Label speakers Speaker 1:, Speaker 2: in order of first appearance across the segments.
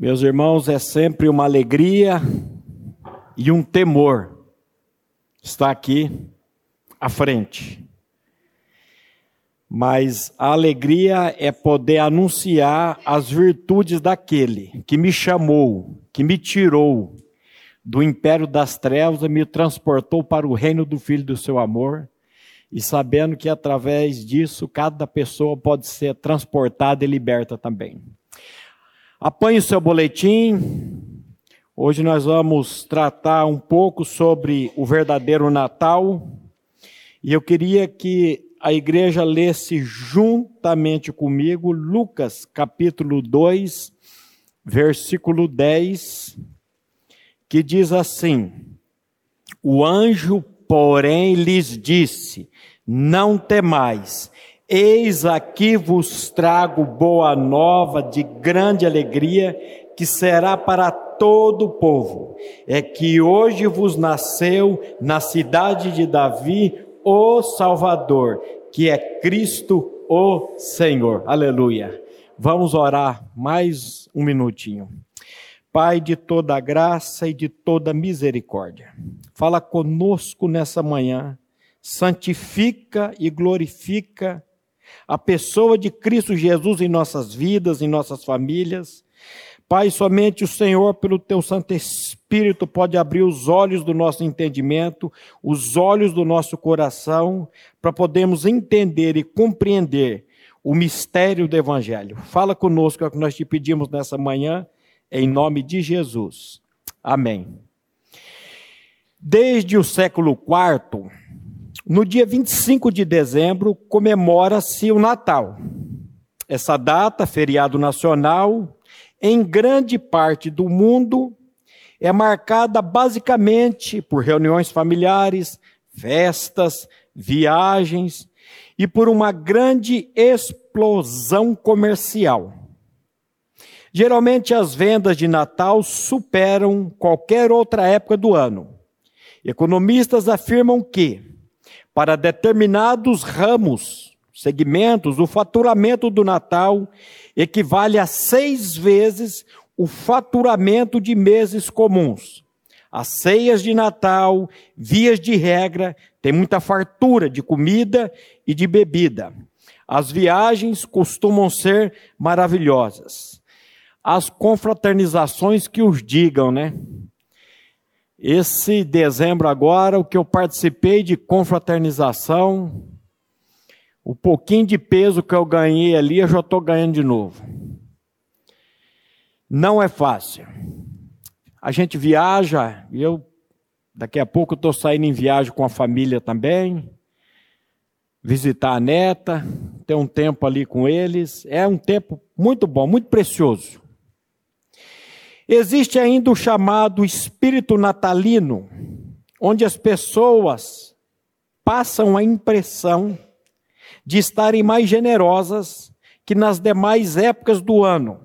Speaker 1: Meus irmãos, é sempre uma alegria e um temor estar aqui à frente. Mas a alegria é poder anunciar as virtudes daquele que me chamou, que me tirou do império das trevas e me transportou para o reino do Filho do seu amor, e sabendo que através disso cada pessoa pode ser transportada e liberta também. Apanhe o seu boletim. Hoje nós vamos tratar um pouco sobre o verdadeiro Natal. E eu queria que a igreja lesse juntamente comigo Lucas capítulo 2, versículo 10, que diz assim: O anjo, porém, lhes disse: Não temais, Eis aqui vos trago boa nova de grande alegria, que será para todo o povo. É que hoje vos nasceu na cidade de Davi o Salvador, que é Cristo o Senhor. Aleluia. Vamos orar mais um minutinho. Pai de toda graça e de toda misericórdia, fala conosco nessa manhã, santifica e glorifica a pessoa de Cristo Jesus em nossas vidas, em nossas famílias. Pai, somente o Senhor, pelo teu Santo Espírito, pode abrir os olhos do nosso entendimento, os olhos do nosso coração, para podermos entender e compreender o mistério do Evangelho. Fala conosco, é o que nós te pedimos nessa manhã, em nome de Jesus. Amém. Desde o século IV, no dia 25 de dezembro, comemora-se o Natal. Essa data, feriado nacional, em grande parte do mundo, é marcada basicamente por reuniões familiares, festas, viagens e por uma grande explosão comercial. Geralmente as vendas de Natal superam qualquer outra época do ano. Economistas afirmam que para determinados ramos, segmentos, o faturamento do Natal equivale a seis vezes o faturamento de meses comuns. As ceias de Natal, vias de regra, tem muita fartura de comida e de bebida. As viagens costumam ser maravilhosas. As confraternizações que os digam, né? Esse dezembro agora, o que eu participei de confraternização, o pouquinho de peso que eu ganhei ali, eu já estou ganhando de novo. Não é fácil. A gente viaja, eu daqui a pouco estou saindo em viagem com a família também, visitar a neta, ter um tempo ali com eles. É um tempo muito bom, muito precioso. Existe ainda o chamado espírito natalino, onde as pessoas passam a impressão de estarem mais generosas que nas demais épocas do ano.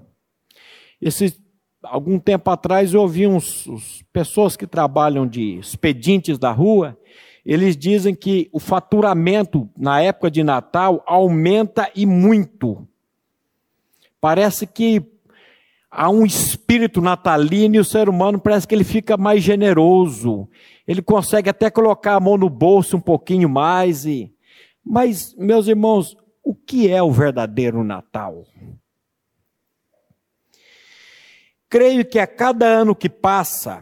Speaker 1: Esse, algum tempo atrás eu ouvi uns, uns pessoas que trabalham de expedientes da rua, eles dizem que o faturamento na época de Natal aumenta e muito. Parece que há um espírito natalino e o ser humano parece que ele fica mais generoso. Ele consegue até colocar a mão no bolso um pouquinho mais. E... Mas, meus irmãos, o que é o verdadeiro Natal? Creio que a cada ano que passa,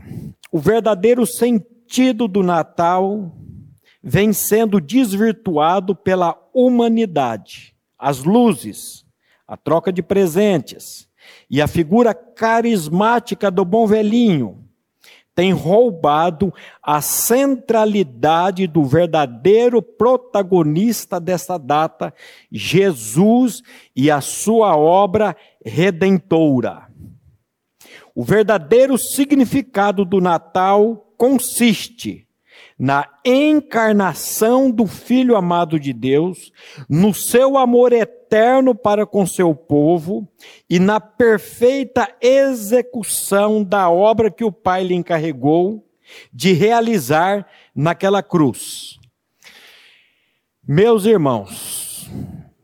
Speaker 1: o verdadeiro sentido do Natal vem sendo desvirtuado pela humanidade. As luzes, a troca de presentes, e a figura carismática do bom velhinho tem roubado a centralidade do verdadeiro protagonista dessa data, Jesus e a sua obra redentora. O verdadeiro significado do Natal consiste na encarnação do Filho amado de Deus, no seu amor eterno para com seu povo e na perfeita execução da obra que o Pai lhe encarregou de realizar naquela cruz. Meus irmãos,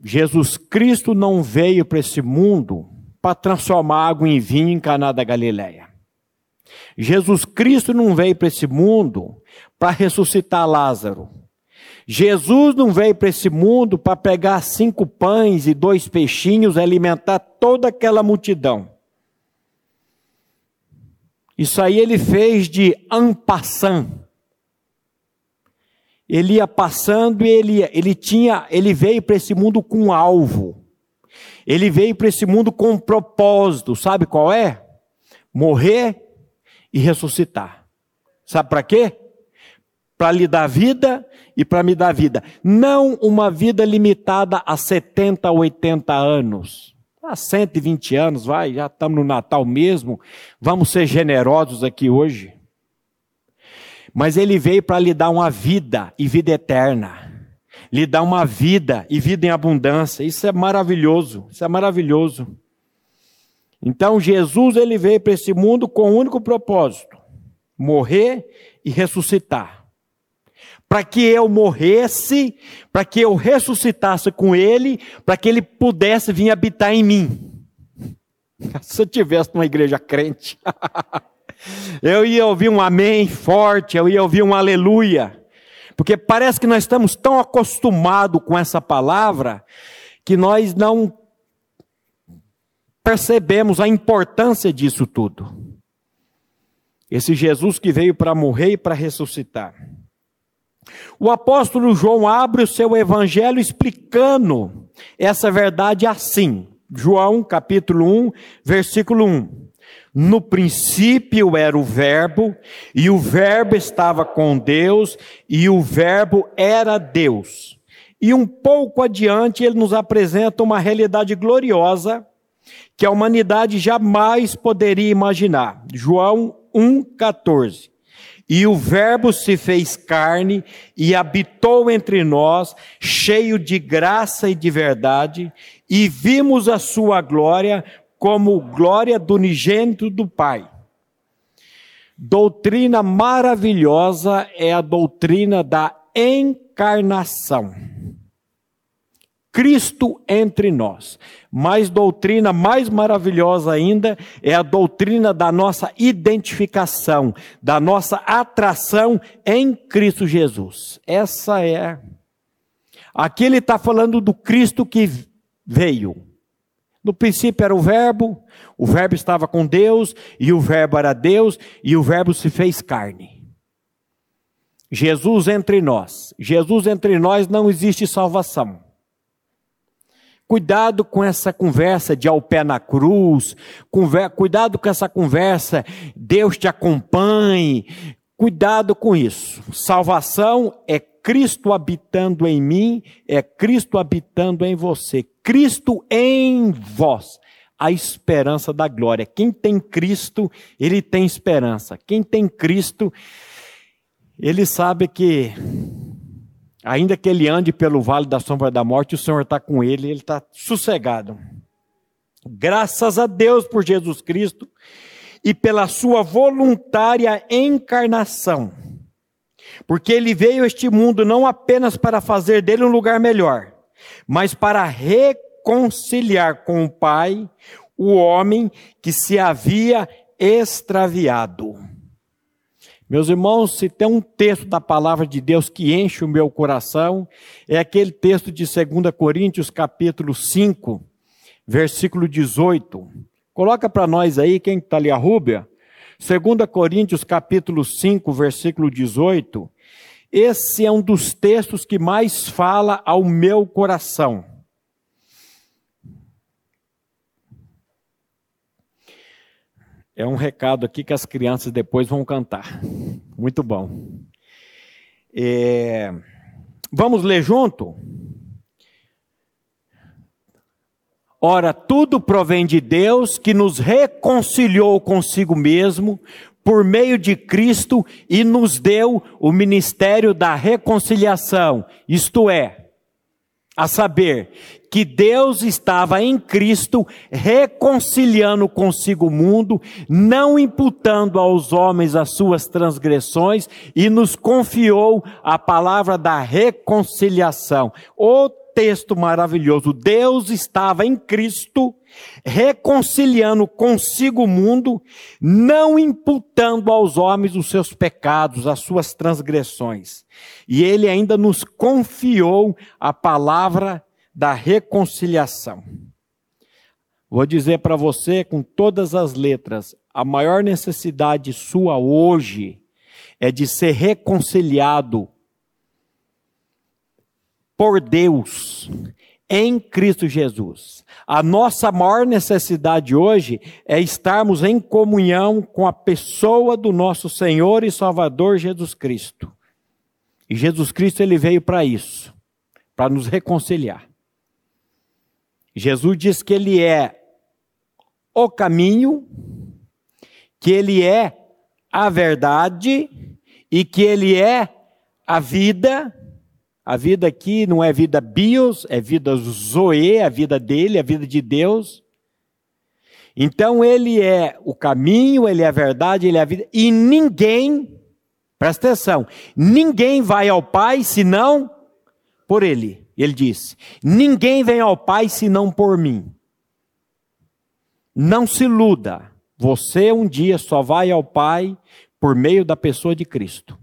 Speaker 1: Jesus Cristo não veio para esse mundo para transformar água em vinho em Caná da Galileia. Jesus Cristo não veio para esse mundo para ressuscitar Lázaro. Jesus não veio para esse mundo para pegar cinco pães e dois peixinhos alimentar toda aquela multidão. Isso aí ele fez de ampassant. Ele ia passando e ele, ele tinha, ele veio para esse mundo com um alvo. Ele veio para esse mundo com um propósito, sabe qual é? Morrer e ressuscitar. Sabe para quê? Para lhe dar vida e para me dar vida. Não uma vida limitada a 70, 80 anos. A 120 anos, vai, já estamos no Natal mesmo. Vamos ser generosos aqui hoje. Mas ele veio para lhe dar uma vida e vida eterna. Lhe dar uma vida e vida em abundância. Isso é maravilhoso. Isso é maravilhoso. Então Jesus ele veio para esse mundo com um único propósito: morrer e ressuscitar para que eu morresse, para que eu ressuscitasse com ele, para que ele pudesse vir habitar em mim. Se eu tivesse numa igreja crente, eu ia ouvir um amém forte, eu ia ouvir um aleluia, porque parece que nós estamos tão acostumados com essa palavra que nós não percebemos a importância disso tudo. Esse Jesus que veio para morrer e para ressuscitar. O apóstolo João abre o seu evangelho explicando essa verdade assim. João capítulo 1, versículo 1. No princípio era o Verbo, e o Verbo estava com Deus, e o Verbo era Deus. E um pouco adiante ele nos apresenta uma realidade gloriosa que a humanidade jamais poderia imaginar. João 1,14. E o Verbo se fez carne e habitou entre nós, cheio de graça e de verdade, e vimos a sua glória como glória do unigênito do Pai. Doutrina maravilhosa é a doutrina da encarnação. Cristo entre nós. Mas doutrina mais maravilhosa ainda é a doutrina da nossa identificação, da nossa atração em Cristo Jesus. Essa é. Aqui ele está falando do Cristo que veio. No princípio era o Verbo, o Verbo estava com Deus, e o Verbo era Deus, e o Verbo se fez carne. Jesus entre nós. Jesus entre nós não existe salvação. Cuidado com essa conversa de ao pé na cruz, cuidado com essa conversa, Deus te acompanhe. Cuidado com isso. Salvação é Cristo habitando em mim, é Cristo habitando em você. Cristo em vós, a esperança da glória. Quem tem Cristo, ele tem esperança. Quem tem Cristo, ele sabe que Ainda que ele ande pelo vale da sombra da morte, o Senhor está com ele, ele está sossegado. Graças a Deus por Jesus Cristo e pela sua voluntária encarnação. Porque ele veio a este mundo não apenas para fazer dele um lugar melhor, mas para reconciliar com o Pai o homem que se havia extraviado. Meus irmãos, se tem um texto da palavra de Deus que enche o meu coração, é aquele texto de 2 Coríntios, capítulo 5, versículo 18. Coloca para nós aí, quem está ali, a Rúbia? 2 Coríntios, capítulo 5, versículo 18. Esse é um dos textos que mais fala ao meu coração. É um recado aqui que as crianças depois vão cantar. Muito bom. É... Vamos ler junto? Ora, tudo provém de Deus que nos reconciliou consigo mesmo por meio de Cristo e nos deu o ministério da reconciliação, isto é, a saber, que Deus estava em Cristo reconciliando consigo o mundo, não imputando aos homens as suas transgressões e nos confiou a palavra da reconciliação. O texto maravilhoso. Deus estava em Cristo, reconciliando consigo o mundo, não imputando aos homens os seus pecados, as suas transgressões. E ele ainda nos confiou a palavra da reconciliação. Vou dizer para você com todas as letras: a maior necessidade sua hoje é de ser reconciliado por Deus em Cristo Jesus. A nossa maior necessidade hoje é estarmos em comunhão com a pessoa do nosso Senhor e Salvador Jesus Cristo. E Jesus Cristo ele veio para isso, para nos reconciliar. Jesus diz que ele é o caminho, que Ele é a verdade e que Ele é a vida. A vida aqui não é vida bios, é vida zoe, a vida dele, a vida de Deus. Então ele é o caminho, ele é a verdade, ele é a vida. E ninguém, presta atenção, ninguém vai ao Pai senão por ele. Ele disse: Ninguém vem ao Pai senão por mim. Não se iluda. Você um dia só vai ao Pai por meio da pessoa de Cristo.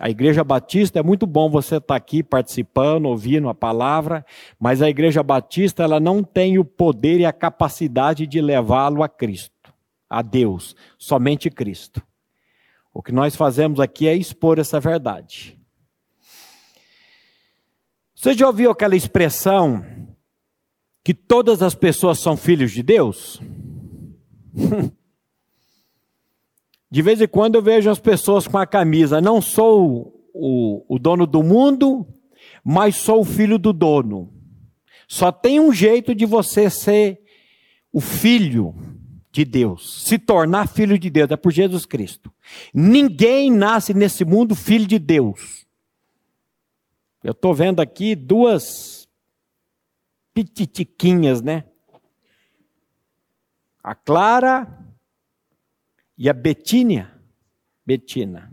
Speaker 1: A Igreja Batista é muito bom você estar aqui participando, ouvindo a palavra, mas a Igreja Batista ela não tem o poder e a capacidade de levá-lo a Cristo, a Deus, somente Cristo. O que nós fazemos aqui é expor essa verdade. Você já ouviu aquela expressão que todas as pessoas são filhos de Deus? De vez em quando eu vejo as pessoas com a camisa, não sou o, o dono do mundo, mas sou o filho do dono. Só tem um jeito de você ser o filho de Deus, se tornar filho de Deus, é por Jesus Cristo. Ninguém nasce nesse mundo filho de Deus. Eu estou vendo aqui duas pititiquinhas, né? A Clara e a Betínia. Betina.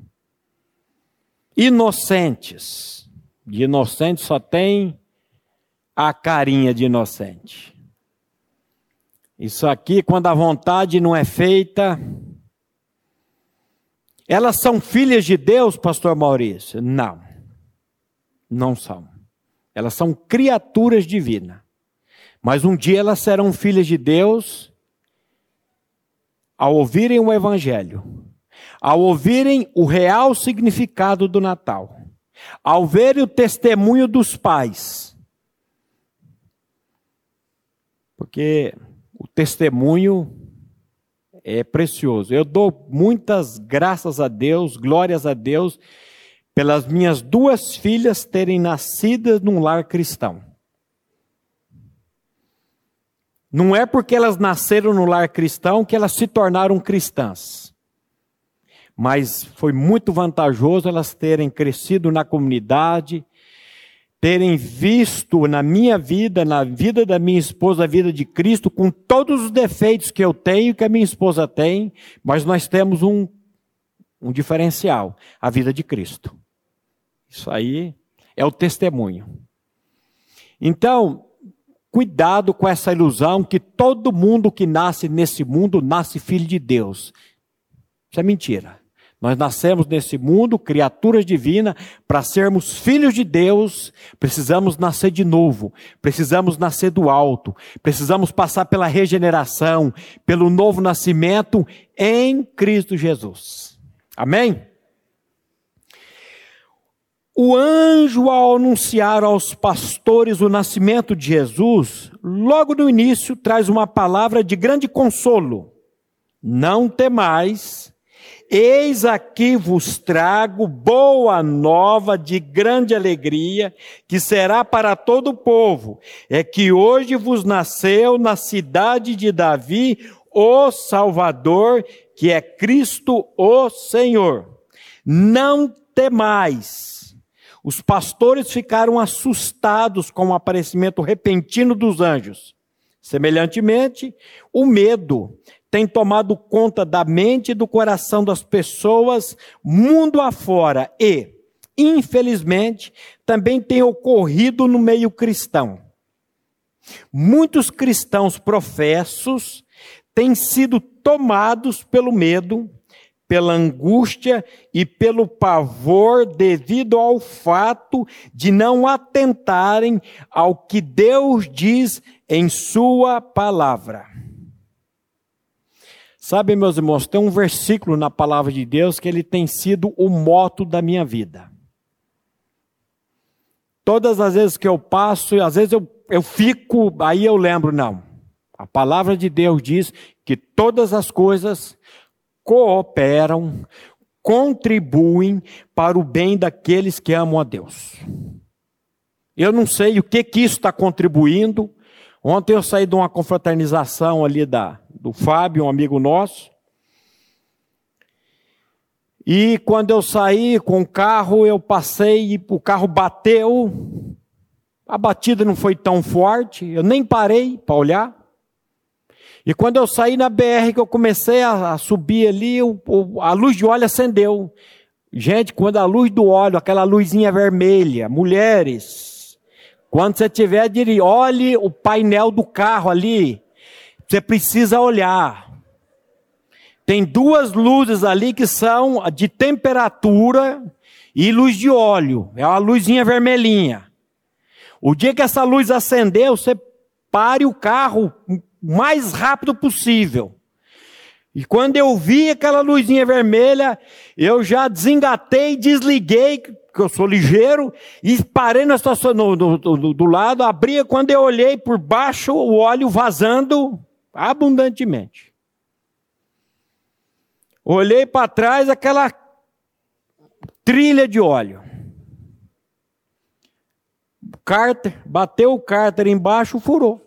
Speaker 1: Inocentes. De inocente só tem a carinha de inocente. Isso aqui, quando a vontade não é feita. Elas são filhas de Deus, pastor Maurício? Não. Não são. Elas são criaturas divinas. Mas um dia elas serão filhas de Deus ao ouvirem o Evangelho, ao ouvirem o real significado do Natal, ao verem o testemunho dos pais. Porque o testemunho é precioso. Eu dou muitas graças a Deus, glórias a Deus, pelas minhas duas filhas terem nascido num lar cristão. Não é porque elas nasceram no lar cristão que elas se tornaram cristãs. Mas foi muito vantajoso elas terem crescido na comunidade, terem visto na minha vida, na vida da minha esposa, a vida de Cristo, com todos os defeitos que eu tenho que a minha esposa tem, mas nós temos um, um diferencial: a vida de Cristo. Isso aí é o testemunho. Então, Cuidado com essa ilusão que todo mundo que nasce nesse mundo nasce filho de Deus. Isso é mentira. Nós nascemos nesse mundo, criaturas divinas, para sermos filhos de Deus, precisamos nascer de novo, precisamos nascer do alto, precisamos passar pela regeneração, pelo novo nascimento em Cristo Jesus. Amém? O anjo, ao anunciar aos pastores o nascimento de Jesus, logo no início traz uma palavra de grande consolo: Não temais, eis aqui vos trago boa nova de grande alegria, que será para todo o povo. É que hoje vos nasceu na cidade de Davi o Salvador, que é Cristo o Senhor. Não temais os pastores ficaram assustados com o aparecimento repentino dos anjos. Semelhantemente, o medo tem tomado conta da mente e do coração das pessoas mundo afora e, infelizmente, também tem ocorrido no meio cristão. Muitos cristãos professos têm sido tomados pelo medo, pela angústia e pelo pavor devido ao fato de não atentarem ao que Deus diz em Sua palavra. Sabe, meus irmãos, tem um versículo na palavra de Deus que ele tem sido o moto da minha vida. Todas as vezes que eu passo, às vezes eu, eu fico, aí eu lembro, não. A palavra de Deus diz que todas as coisas cooperam, contribuem para o bem daqueles que amam a Deus. Eu não sei o que que isso está contribuindo. Ontem eu saí de uma confraternização ali da, do Fábio, um amigo nosso. E quando eu saí com o carro, eu passei e o carro bateu. A batida não foi tão forte, eu nem parei para olhar. E quando eu saí na BR, que eu comecei a, a subir ali, o, o, a luz de óleo acendeu. Gente, quando a luz do óleo, aquela luzinha vermelha, mulheres, quando você tiver, olhe o painel do carro ali. Você precisa olhar. Tem duas luzes ali que são de temperatura e luz de óleo. É uma luzinha vermelhinha. O dia que essa luz acendeu, você pare o carro mais rápido possível. E quando eu vi aquela luzinha vermelha, eu já desengatei, desliguei, que eu sou ligeiro, e parei na estação no, no, no, do lado, abria, quando eu olhei por baixo, o óleo vazando abundantemente. Olhei para trás, aquela trilha de óleo. Cárter, bateu o cárter embaixo, furou.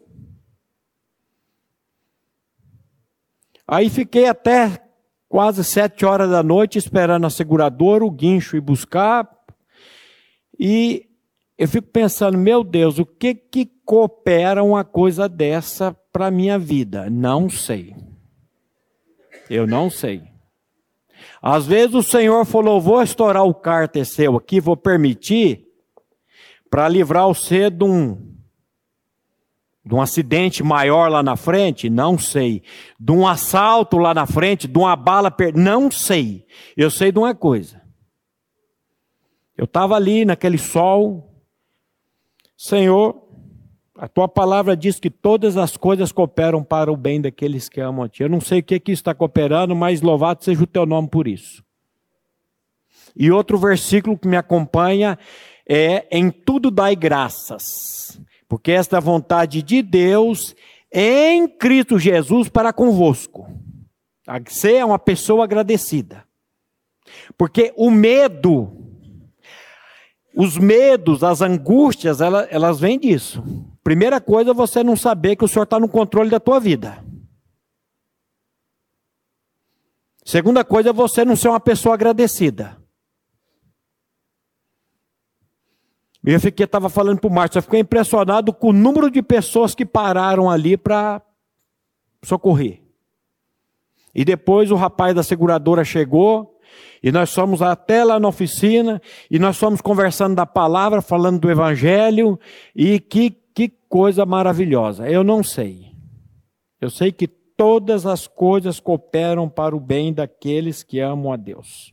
Speaker 1: Aí fiquei até quase sete horas da noite esperando a seguradora, o guincho ir buscar. E eu fico pensando, meu Deus, o que que coopera uma coisa dessa para minha vida? Não sei. Eu não sei. Às vezes o Senhor falou: vou estourar o cárter seu aqui, vou permitir, para livrar você de um, de um acidente maior lá na frente? Não sei. De um assalto lá na frente, de uma bala per... Não sei. Eu sei de uma coisa. Eu estava ali naquele sol. Senhor, a tua palavra diz que todas as coisas cooperam para o bem daqueles que amam a ti. Eu não sei o que, que está cooperando, mas louvado seja o teu nome por isso. E outro versículo que me acompanha é: Em tudo dai graças, porque esta é vontade de Deus em Cristo Jesus para convosco. Você é uma pessoa agradecida. Porque o medo, os medos, as angústias, elas, elas vêm disso. Primeira coisa, você não saber que o Senhor está no controle da tua vida. Segunda coisa, você não ser uma pessoa agradecida. Eu fiquei, estava falando para o Márcio, eu fiquei impressionado com o número de pessoas que pararam ali para socorrer. E depois o rapaz da seguradora chegou, e nós fomos até lá na oficina, e nós fomos conversando da palavra, falando do evangelho, e que que coisa maravilhosa. Eu não sei. Eu sei que todas as coisas cooperam para o bem daqueles que amam a Deus.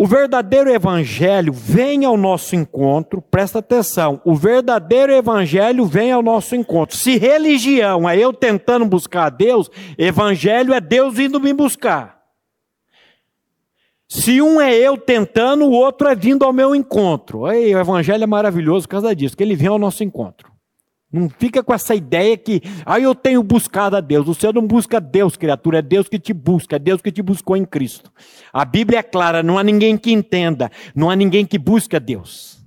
Speaker 1: O verdadeiro evangelho vem ao nosso encontro, presta atenção, o verdadeiro evangelho vem ao nosso encontro. Se religião é eu tentando buscar a Deus, evangelho é Deus indo me buscar. Se um é eu tentando, o outro é vindo ao meu encontro. Aí, o evangelho é maravilhoso por causa disso, que ele vem ao nosso encontro. Não fica com essa ideia que, ah, eu tenho buscado a Deus. Você não busca Deus, criatura, é Deus que te busca, é Deus que te buscou em Cristo. A Bíblia é clara, não há ninguém que entenda, não há ninguém que busque a Deus.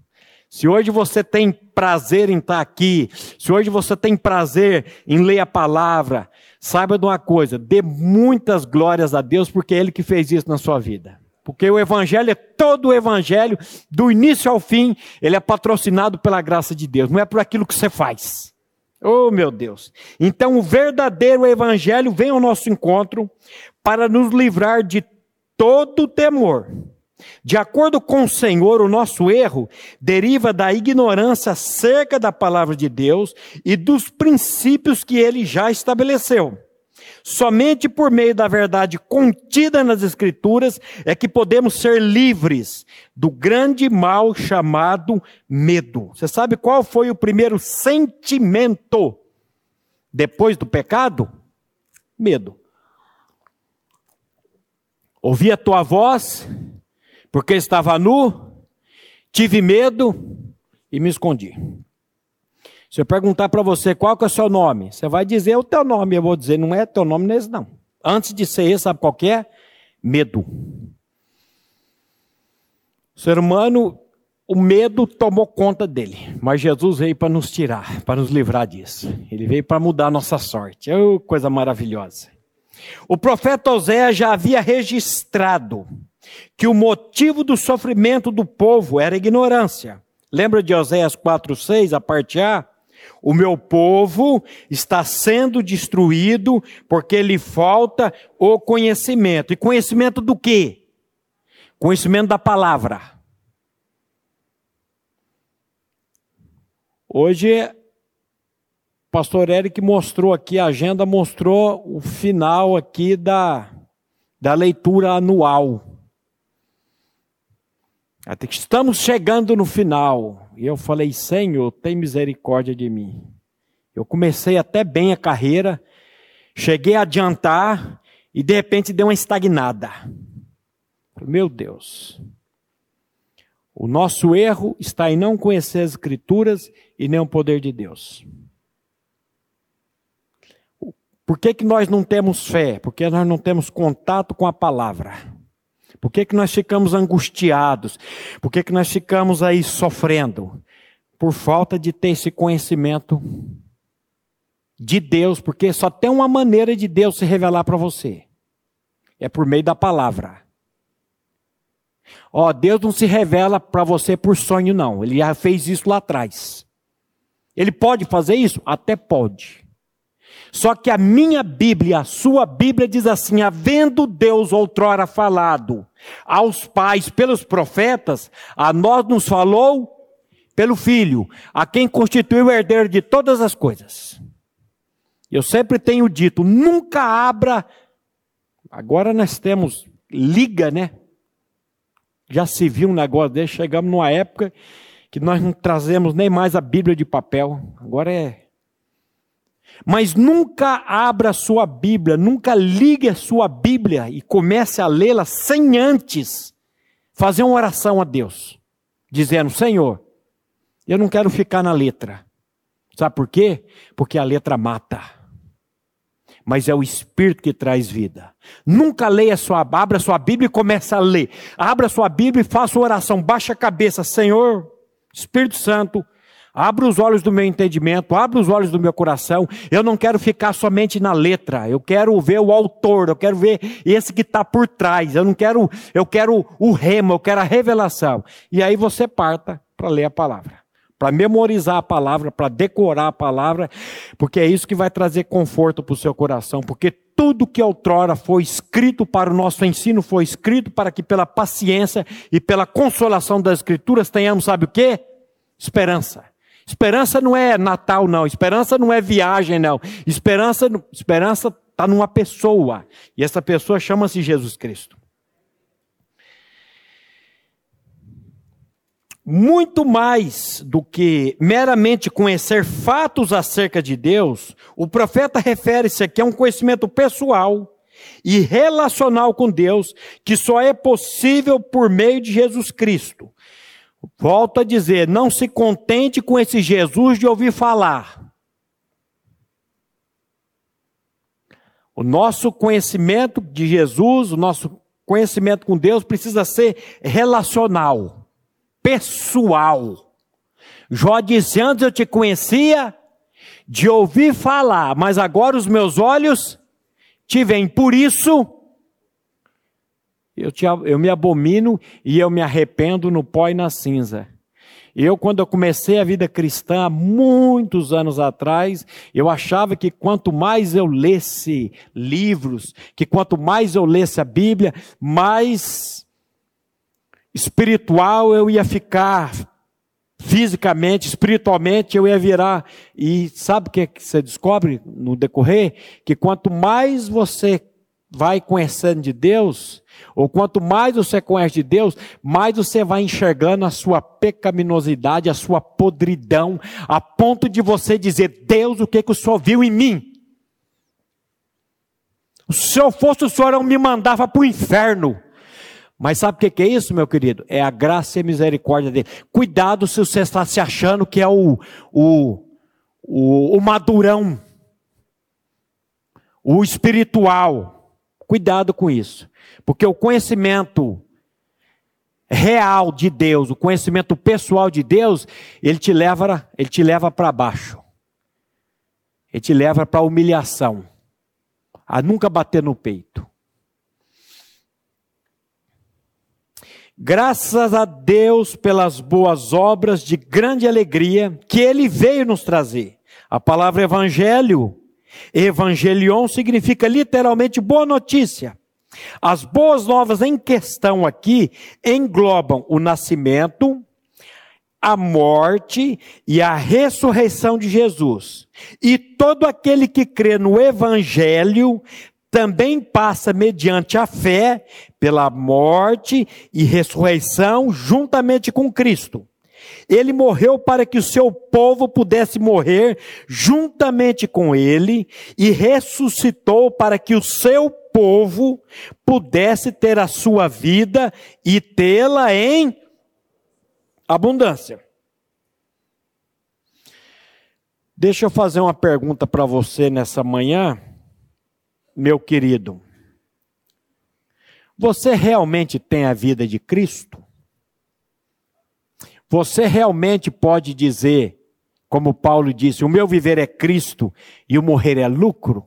Speaker 1: Se hoje você tem prazer em estar aqui, se hoje você tem prazer em ler a palavra, saiba de uma coisa, dê muitas glórias a Deus, porque é Ele que fez isso na sua vida. Porque o evangelho é todo o evangelho, do início ao fim, ele é patrocinado pela graça de Deus, não é por aquilo que você faz. Oh, meu Deus. Então, o verdadeiro evangelho vem ao nosso encontro para nos livrar de todo temor. De acordo com o Senhor, o nosso erro deriva da ignorância acerca da palavra de Deus e dos princípios que ele já estabeleceu. Somente por meio da verdade contida nas Escrituras é que podemos ser livres do grande mal chamado medo. Você sabe qual foi o primeiro sentimento depois do pecado? Medo. Ouvi a tua voz, porque estava nu, tive medo e me escondi. Se eu perguntar para você qual que é o seu nome, você vai dizer o teu nome. Eu vou dizer, não é teu nome nesse não. Antes de ser esse, sabe qual que é? Medo. O ser humano, o medo tomou conta dele. Mas Jesus veio para nos tirar, para nos livrar disso. Ele veio para mudar a nossa sorte. Oh, coisa maravilhosa. O profeta Oséias já havia registrado que o motivo do sofrimento do povo era ignorância. Lembra de Oséias 4:6, a parte A? O meu povo está sendo destruído porque lhe falta o conhecimento. E conhecimento do quê? Conhecimento da palavra. Hoje, pastor Eric mostrou aqui, a agenda mostrou o final aqui da, da leitura anual. Até que estamos chegando no final. E eu falei, Senhor, tem misericórdia de mim. Eu comecei até bem a carreira, cheguei a adiantar e de repente deu uma estagnada. Meu Deus. O nosso erro está em não conhecer as Escrituras e nem o poder de Deus. Por que, que nós não temos fé? Porque nós não temos contato com a palavra. Por que, que nós ficamos angustiados? Por que, que nós ficamos aí sofrendo? Por falta de ter esse conhecimento de Deus, porque só tem uma maneira de Deus se revelar para você: é por meio da palavra. Ó, oh, Deus não se revela para você por sonho, não. Ele já fez isso lá atrás. Ele pode fazer isso? Até pode. Só que a minha Bíblia, a sua Bíblia diz assim: havendo Deus outrora falado aos pais pelos profetas, a nós nos falou pelo Filho, a quem constituiu o herdeiro de todas as coisas. Eu sempre tenho dito: nunca abra. Agora nós temos liga, né? Já se viu um negócio desse, chegamos numa época que nós não trazemos nem mais a Bíblia de papel. Agora é mas nunca abra sua Bíblia, nunca ligue a sua Bíblia e comece a lê-la sem antes fazer uma oração a Deus, dizendo: Senhor, eu não quero ficar na letra. Sabe por quê? Porque a letra mata. Mas é o Espírito que traz vida. Nunca leia sua, abra sua Bíblia e comece a ler. Abra sua Bíblia e faça oração. Baixa a cabeça, Senhor, Espírito Santo, Abra os olhos do meu entendimento, abra os olhos do meu coração. Eu não quero ficar somente na letra. Eu quero ver o autor, eu quero ver esse que está por trás. Eu não quero, eu quero o remo, eu quero a revelação. E aí você parta para ler a palavra, para memorizar a palavra, para decorar a palavra, porque é isso que vai trazer conforto para o seu coração. Porque tudo que outrora foi escrito para o nosso ensino foi escrito para que pela paciência e pela consolação das escrituras tenhamos, sabe o que? Esperança. Esperança não é Natal, não. Esperança não é viagem, não. Esperança esperança está numa pessoa. E essa pessoa chama-se Jesus Cristo. Muito mais do que meramente conhecer fatos acerca de Deus, o profeta refere-se aqui a um conhecimento pessoal e relacional com Deus, que só é possível por meio de Jesus Cristo. Volto a dizer, não se contente com esse Jesus de ouvir falar. O nosso conhecimento de Jesus, o nosso conhecimento com Deus precisa ser relacional, pessoal. Jó disse: Antes eu te conhecia de ouvir falar, mas agora os meus olhos te veem. Por isso, eu, te, eu me abomino e eu me arrependo no pó e na cinza. Eu, quando eu comecei a vida cristã, há muitos anos atrás, eu achava que quanto mais eu lesse livros, que quanto mais eu lesse a Bíblia, mais espiritual eu ia ficar fisicamente, espiritualmente, eu ia virar. E sabe o que, você descobre no decorrer? Que quanto mais você vai conhecendo de Deus, ou quanto mais você conhece de Deus, mais você vai enxergando a sua pecaminosidade, a sua podridão, a ponto de você dizer: Deus, o que, que o Senhor viu em mim? Se eu fosse o Senhor, eu me mandava para o inferno. Mas sabe o que é isso, meu querido? É a graça e a misericórdia dele. Cuidado se você está se achando que é o, o, o, o madurão, o espiritual. Cuidado com isso. Porque o conhecimento real de Deus, o conhecimento pessoal de Deus, ele te leva, ele te leva para baixo. Ele te leva para a humilhação, a nunca bater no peito. Graças a Deus pelas boas obras de grande alegria que Ele veio nos trazer. A palavra evangelho, evangelion, significa literalmente boa notícia. As boas novas em questão aqui englobam o nascimento, a morte e a ressurreição de Jesus. E todo aquele que crê no Evangelho também passa mediante a fé pela morte e ressurreição juntamente com Cristo. Ele morreu para que o seu povo pudesse morrer juntamente com ele e ressuscitou para que o seu povo pudesse ter a sua vida e tê-la em abundância. Deixa eu fazer uma pergunta para você nessa manhã meu querido, você realmente tem a vida de Cristo? Você realmente pode dizer, como Paulo disse, o meu viver é Cristo e o morrer é lucro?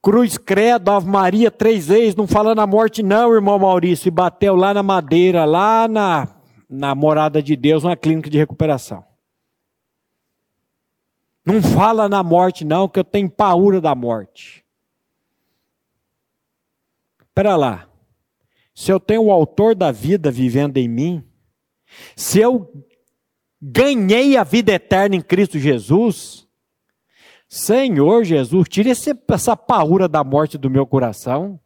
Speaker 1: Cruz credo, Ave Maria, três vezes, não falando a morte, não, irmão Maurício, e bateu lá na madeira, lá na, na morada de Deus, na clínica de recuperação. Não fala na morte, não, que eu tenho paura da morte. Espera lá. Se eu tenho o autor da vida vivendo em mim, se eu ganhei a vida eterna em Cristo Jesus, Senhor Jesus, esse, essa paura da morte do meu coração.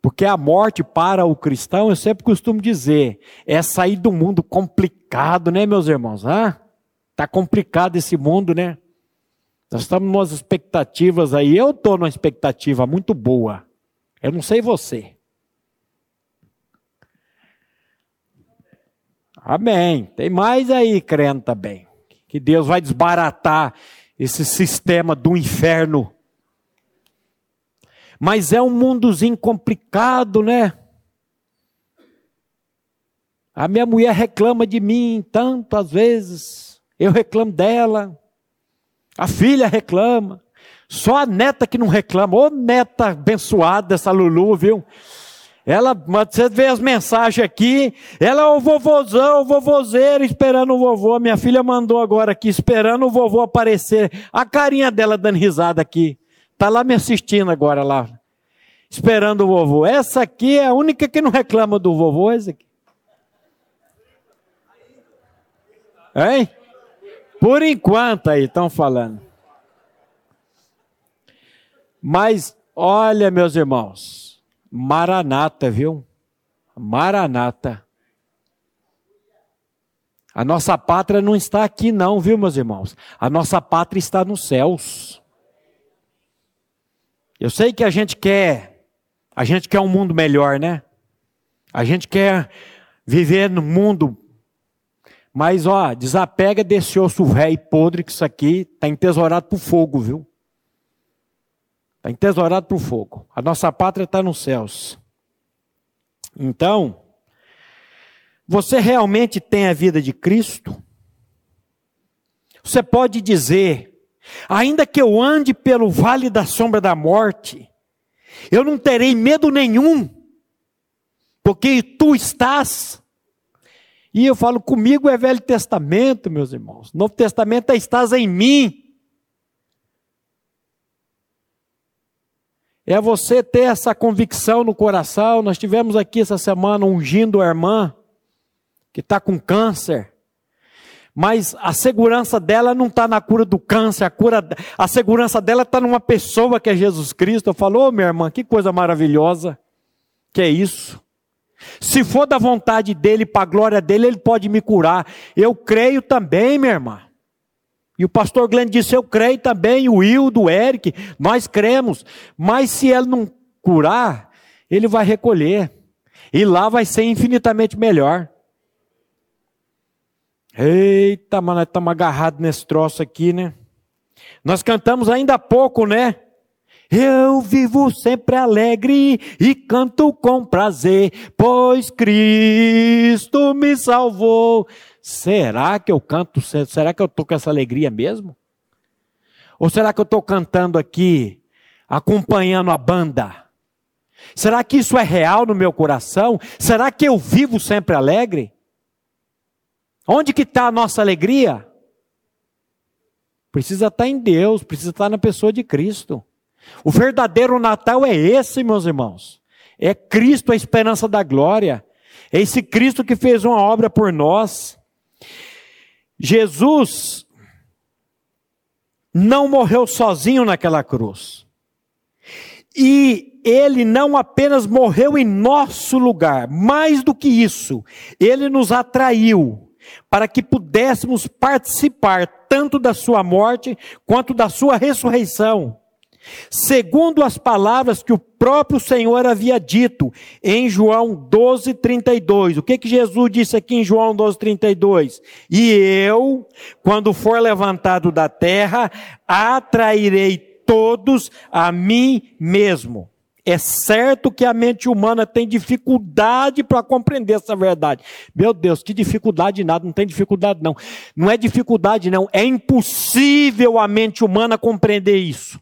Speaker 1: Porque a morte para o cristão, eu sempre costumo dizer, é sair do mundo complicado, né, meus irmãos? Ah? Tá complicado esse mundo, né? Nós estamos nas expectativas aí. Eu estou numa expectativa muito boa. Eu não sei você. Amém. Tem mais aí, crendo também. Que Deus vai desbaratar esse sistema do inferno. Mas é um mundozinho complicado, né? A minha mulher reclama de mim tantas vezes. Eu reclamo dela. A filha reclama. Só a neta que não reclama. Ô neta abençoada dessa Lulu, viu? Ela, você vê as mensagens aqui, ela é o vovôzão, o vovozeiro, esperando o vovô. Minha filha mandou agora aqui, esperando o vovô aparecer. A carinha dela dando risada aqui. Tá lá me assistindo agora lá. Esperando o vovô. Essa aqui é a única que não reclama do vovô, essa aqui. Hein? Por enquanto aí estão falando. Mas olha, meus irmãos, Maranata, viu? Maranata. A nossa pátria não está aqui, não, viu, meus irmãos? A nossa pátria está nos céus. Eu sei que a gente quer, a gente quer um mundo melhor, né? A gente quer viver no mundo mas, ó, desapega desse osso velho e podre, que isso aqui está entesourado para o fogo, viu? Entesourado para o fogo. A nossa pátria está nos céus. Então, você realmente tem a vida de Cristo? Você pode dizer, ainda que eu ande pelo vale da sombra da morte, eu não terei medo nenhum, porque tu estás e eu falo, comigo é Velho Testamento, meus irmãos. Novo Testamento é estás em mim. É você ter essa convicção no coração. Nós tivemos aqui essa semana ungindo a irmã que está com câncer. Mas a segurança dela não está na cura do câncer, a, cura, a segurança dela está numa pessoa que é Jesus Cristo. Eu falo, oh, minha irmã, que coisa maravilhosa. Que é isso? Se for da vontade dele, para a glória dele, ele pode me curar. Eu creio também, minha irmã. E o pastor Glenn disse: Eu creio também, o Will, do Eric, nós cremos. Mas se ele não curar, ele vai recolher. E lá vai ser infinitamente melhor. Eita, mano, nós estamos agarrados nesse troço aqui, né? Nós cantamos ainda há pouco, né? Eu vivo sempre alegre e canto com prazer, pois Cristo me salvou. Será que eu canto? Será que eu estou com essa alegria mesmo? Ou será que eu estou cantando aqui, acompanhando a banda? Será que isso é real no meu coração? Será que eu vivo sempre alegre? Onde que está a nossa alegria? Precisa estar tá em Deus, precisa estar tá na pessoa de Cristo. O verdadeiro Natal é esse, meus irmãos. É Cristo a esperança da glória. É esse Cristo que fez uma obra por nós. Jesus não morreu sozinho naquela cruz. E ele não apenas morreu em nosso lugar, mais do que isso, ele nos atraiu para que pudéssemos participar tanto da sua morte quanto da sua ressurreição segundo as palavras que o próprio Senhor havia dito em João 12, 32. O que, que Jesus disse aqui em João 12, 32? E eu, quando for levantado da terra, atrairei todos a mim mesmo. É certo que a mente humana tem dificuldade para compreender essa verdade. Meu Deus, que dificuldade nada, não tem dificuldade não. Não é dificuldade não, é impossível a mente humana compreender isso.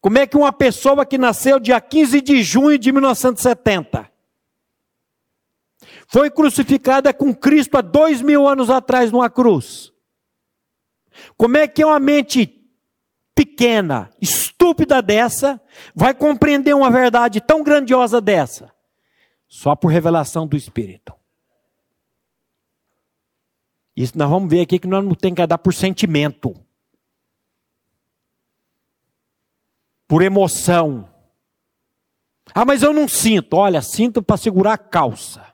Speaker 1: Como é que uma pessoa que nasceu dia 15 de junho de 1970 foi crucificada com Cristo há dois mil anos atrás numa cruz? Como é que uma mente pequena, estúpida dessa, vai compreender uma verdade tão grandiosa dessa? Só por revelação do Espírito. Isso nós vamos ver aqui que nós não tem que dar por sentimento. Por emoção. Ah, mas eu não sinto. Olha, sinto para segurar a calça.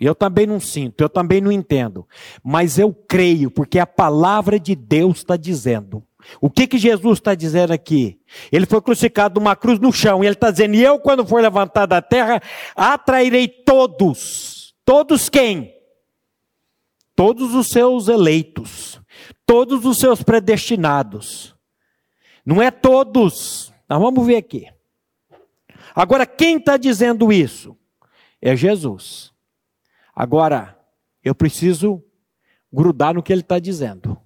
Speaker 1: Eu também não sinto, eu também não entendo. Mas eu creio, porque a palavra de Deus está dizendo. O que, que Jesus está dizendo aqui? Ele foi crucificado numa cruz no chão, e ele está dizendo: E eu, quando for levantado da terra, atrairei todos. Todos quem? Todos os seus eleitos, todos os seus predestinados. Não é todos. Nós vamos ver aqui. Agora, quem está dizendo isso? É Jesus. Agora, eu preciso grudar no que ele está dizendo.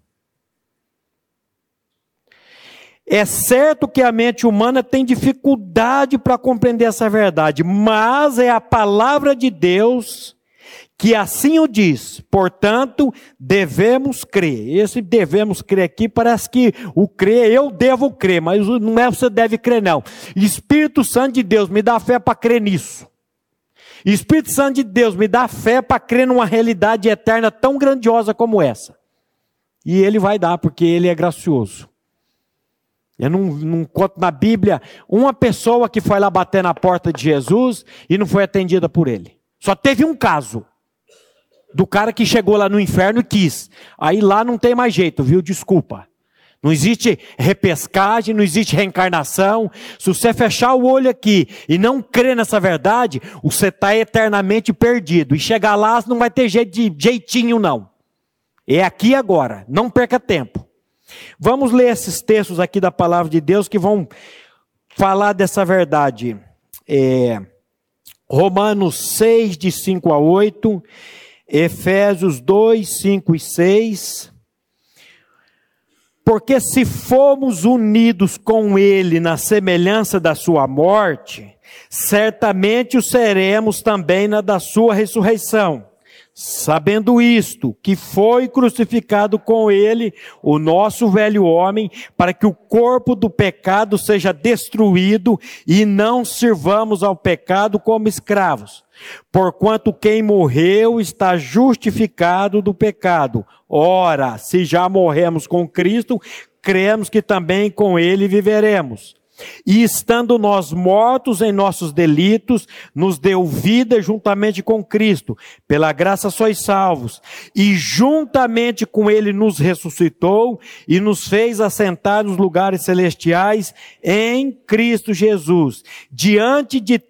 Speaker 1: É certo que a mente humana tem dificuldade para compreender essa verdade, mas é a palavra de Deus que assim o diz, portanto, devemos crer. Esse devemos crer aqui parece que o crer, eu devo crer, mas não é você deve crer, não. Espírito Santo de Deus, me dá fé para crer nisso. Espírito Santo de Deus, me dá fé para crer numa realidade eterna tão grandiosa como essa. E Ele vai dar, porque Ele é gracioso. Eu não, não conto na Bíblia uma pessoa que foi lá bater na porta de Jesus e não foi atendida por Ele. Só teve um caso do cara que chegou lá no inferno e quis. Aí lá não tem mais jeito, viu? Desculpa. Não existe repescagem, não existe reencarnação. Se você fechar o olho aqui e não crer nessa verdade, você está eternamente perdido. E chegar lá não vai ter jeito de jeitinho, não. É aqui agora. Não perca tempo. Vamos ler esses textos aqui da palavra de Deus que vão falar dessa verdade. É, Romanos 6, de 5 a 8 Efésios 2, 5 e 6. Porque se formos unidos com Ele na semelhança da Sua morte, certamente o seremos também na da Sua ressurreição. Sabendo isto, que foi crucificado com ele o nosso velho homem, para que o corpo do pecado seja destruído e não sirvamos ao pecado como escravos. Porquanto quem morreu está justificado do pecado. Ora, se já morremos com Cristo, cremos que também com ele viveremos. E estando nós mortos em nossos delitos, nos deu vida juntamente com Cristo. Pela graça sois salvos. E juntamente com Ele nos ressuscitou e nos fez assentar nos lugares celestiais em Cristo Jesus. Diante de,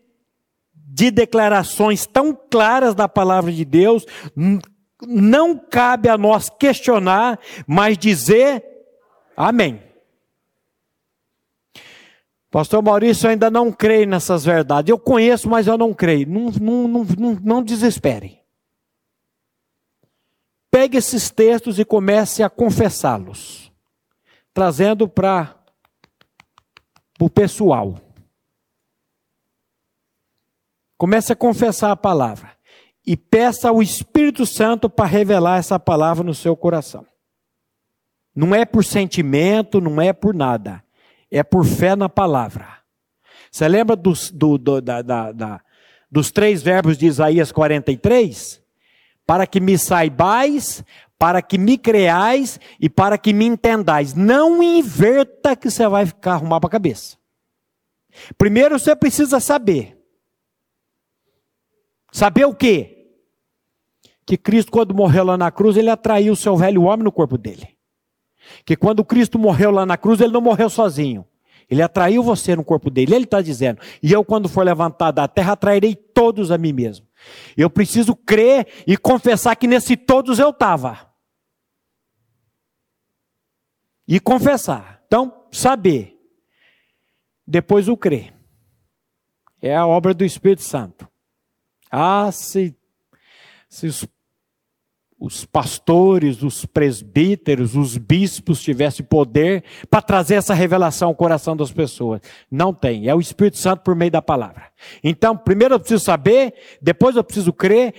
Speaker 1: de declarações tão claras da palavra de Deus, não cabe a nós questionar, mas dizer amém. Pastor Maurício, eu ainda não creio nessas verdades. Eu conheço, mas eu não creio. Não, não, não, não, não desespere. Pegue esses textos e comece a confessá-los, trazendo para o pessoal. Comece a confessar a palavra e peça ao Espírito Santo para revelar essa palavra no seu coração. Não é por sentimento, não é por nada é por fé na palavra. Você lembra dos, do, do, da, da, da, dos três verbos de Isaías 43? Para que me saibais, para que me creais e para que me entendais. Não inverta que você vai ficar arrumar para a cabeça. Primeiro você precisa saber. Saber o quê? Que Cristo, quando morreu lá na cruz, ele atraiu o seu velho homem no corpo dele que quando Cristo morreu lá na cruz, ele não morreu sozinho. Ele atraiu você no corpo dele. Ele está dizendo: E eu, quando for levantado da terra, atrairei todos a mim mesmo. Eu preciso crer e confessar que nesse todos eu estava. E confessar. Então, saber. Depois o crer. É a obra do Espírito Santo. Ah, se, se os os pastores, os presbíteros, os bispos tivessem poder para trazer essa revelação ao coração das pessoas. Não tem, é o Espírito Santo por meio da palavra. Então, primeiro eu preciso saber, depois eu preciso crer,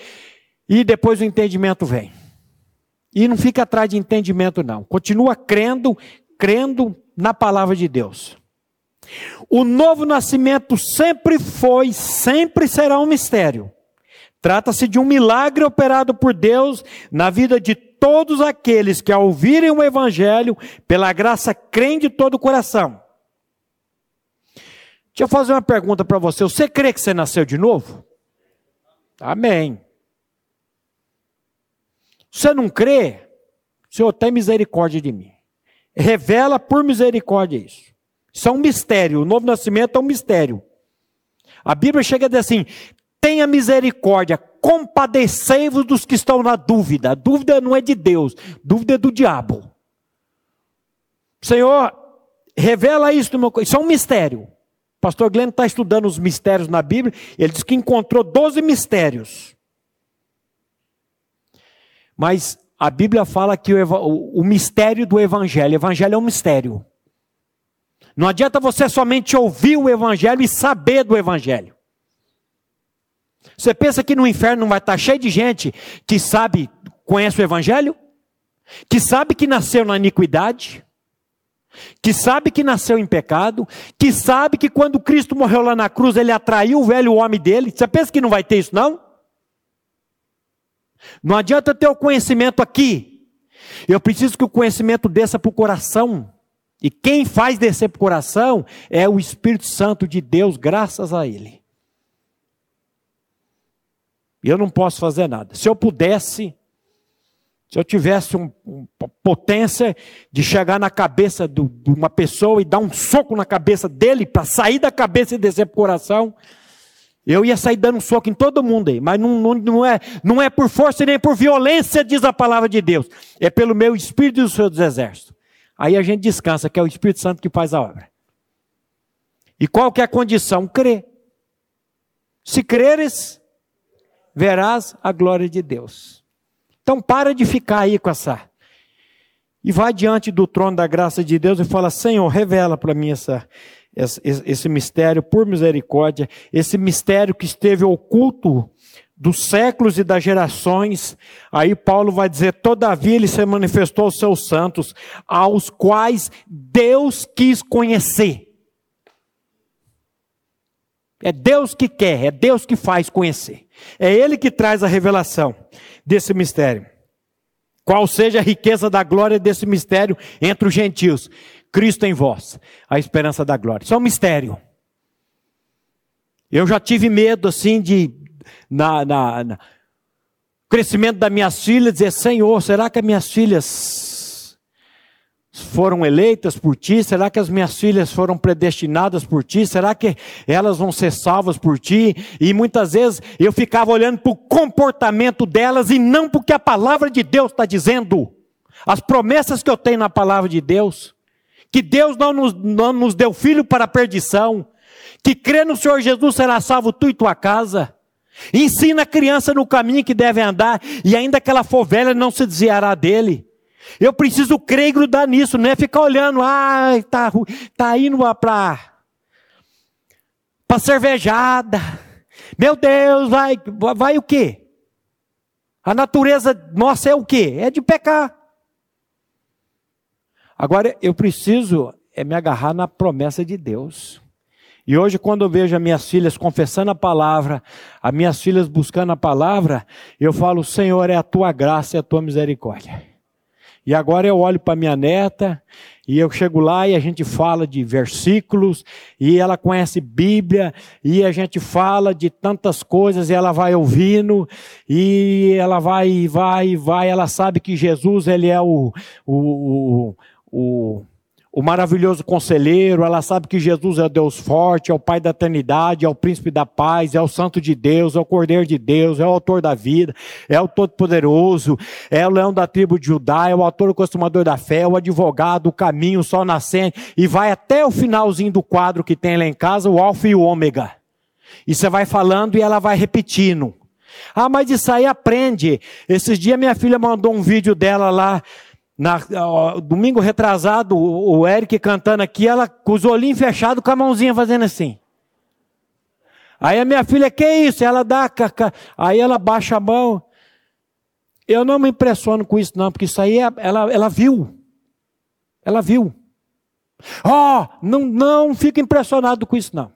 Speaker 1: e depois o entendimento vem. E não fica atrás de entendimento, não. Continua crendo, crendo na palavra de Deus. O novo nascimento sempre foi, sempre será um mistério. Trata-se de um milagre operado por Deus na vida de todos aqueles que, ao ouvirem o Evangelho, pela graça, creem de todo o coração. Deixa eu fazer uma pergunta para você. Você crê que você nasceu de novo? Amém. Você não crê? Senhor, tem misericórdia de mim. Revela por misericórdia isso. Isso é um mistério. O novo nascimento é um mistério. A Bíblia chega a dizer assim: tenha misericórdia, compadecei-vos dos que estão na dúvida. A dúvida não é de Deus, dúvida é do diabo. Senhor, revela isso no meu coração. Isso é um mistério. O pastor Glenn está estudando os mistérios na Bíblia, ele diz que encontrou 12 mistérios. Mas a Bíblia fala que o, o, mistério do Evangelho, o Evangelho é um mistério. Não adianta você somente ouvir o Evangelho e saber do Evangelho. Você pensa que no inferno não vai estar cheio de gente que sabe, conhece o Evangelho? Que sabe que nasceu na iniquidade? Que sabe que nasceu em pecado? Que sabe que quando Cristo morreu lá na cruz, ele atraiu o velho homem dele? Você pensa que não vai ter isso, não? Não adianta ter o conhecimento aqui. Eu preciso que o conhecimento desça para o coração. E quem faz descer para o coração é o Espírito Santo de Deus, graças a Ele. E eu não posso fazer nada. Se eu pudesse, se eu tivesse uma um, potência de chegar na cabeça do, de uma pessoa e dar um soco na cabeça dele para sair da cabeça e descer para o coração, eu ia sair dando um soco em todo mundo aí. Mas não, não, não, é, não é por força nem por violência, diz a palavra de Deus. É pelo meu Espírito do Senhor dos Exércitos. Aí a gente descansa, que é o Espírito Santo que faz a obra. E qual que é a condição? Crer. Se creres, verás a glória de Deus. Então para de ficar aí com essa. E vai diante do trono da graça de Deus e fala: Senhor, revela para mim essa, esse, esse mistério, por misericórdia, esse mistério que esteve oculto dos séculos e das gerações. Aí Paulo vai dizer: todavia ele se manifestou aos seus santos, aos quais Deus quis conhecer. É Deus que quer, é Deus que faz conhecer. É Ele que traz a revelação desse mistério. Qual seja a riqueza da glória desse mistério entre os gentios? Cristo em vós, a esperança da glória. Isso é um mistério. Eu já tive medo assim de na, na, na crescimento das minhas filhas, dizer, Senhor, será que as minhas filhas foram eleitas por ti? Será que as minhas filhas foram predestinadas por ti? Será que elas vão ser salvas por ti? E muitas vezes eu ficava olhando para o comportamento delas e não porque a palavra de Deus está dizendo. As promessas que eu tenho na palavra de Deus. Que Deus não nos, não nos deu filho para a perdição. Que crê no Senhor Jesus será salvo tu e tua casa. Ensina a criança no caminho que deve andar, e ainda que ela for velha, não se desviará dele. Eu preciso crer e grudar nisso, não é ficar olhando, ah, tá, tá indo para para cervejada. Meu Deus, vai, vai o quê? A natureza nossa é o quê? É de pecar. Agora eu preciso é me agarrar na promessa de Deus. E hoje, quando eu vejo as minhas filhas confessando a palavra, as minhas filhas buscando a palavra, eu falo: Senhor, é a tua graça e a tua misericórdia. E agora eu olho para minha neta e eu chego lá e a gente fala de versículos e ela conhece Bíblia e a gente fala de tantas coisas e ela vai ouvindo e ela vai, vai, vai. Ela sabe que Jesus ele é o, o, o, o o maravilhoso conselheiro, ela sabe que Jesus é o Deus forte, é o Pai da eternidade, é o príncipe da paz, é o santo de Deus, é o cordeiro de Deus, é o autor da vida, é o todo-poderoso, é o leão da tribo de Judá, é o autor, costumador da fé, é o advogado, o caminho, o sol nascente, e vai até o finalzinho do quadro que tem lá em casa, o alfa e o ômega. E você vai falando e ela vai repetindo. Ah, mas isso aí aprende. Esses dias minha filha mandou um vídeo dela lá, na, ó, domingo retrasado, o, Eric cantando aqui, ela com os olhinhos fechados, com a mãozinha fazendo assim. Aí a minha filha, que isso? Ela dá, aí ela baixa a mão. Eu não me impressiono com isso, não, porque isso aí é, ela, ela viu. Ela viu. Ó, oh, não, não fica impressionado com isso, não.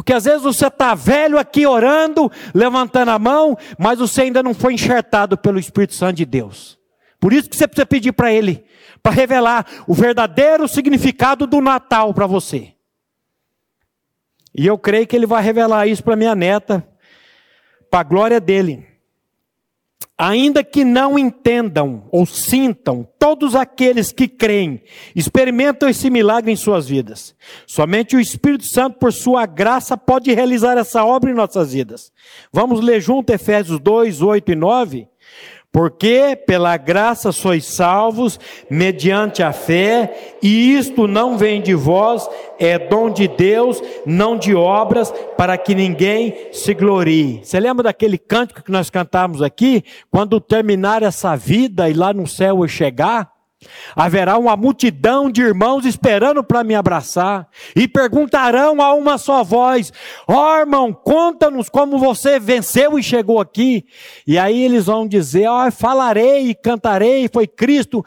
Speaker 1: Porque às vezes você está velho aqui orando, levantando a mão, mas você ainda não foi enxertado pelo Espírito Santo de Deus. Por isso que você precisa pedir para Ele, para revelar o verdadeiro significado do Natal para você. E eu creio que Ele vai revelar isso para minha neta, para a glória dele ainda que não entendam ou sintam, todos aqueles que creem, experimentam esse milagre em suas vidas. Somente o Espírito Santo, por sua graça, pode realizar essa obra em nossas vidas. Vamos ler junto Efésios 2, 8 e 9? Porque pela graça sois salvos, mediante a fé, e isto não vem de vós, é dom de Deus, não de obras, para que ninguém se glorie. Você lembra daquele cântico que nós cantamos aqui? Quando terminar essa vida e lá no céu eu chegar? Haverá uma multidão de irmãos esperando para me abraçar e perguntarão a uma só voz: Ó oh, irmão, conta-nos como você venceu e chegou aqui. E aí eles vão dizer: Ó, oh, falarei e cantarei, foi Cristo.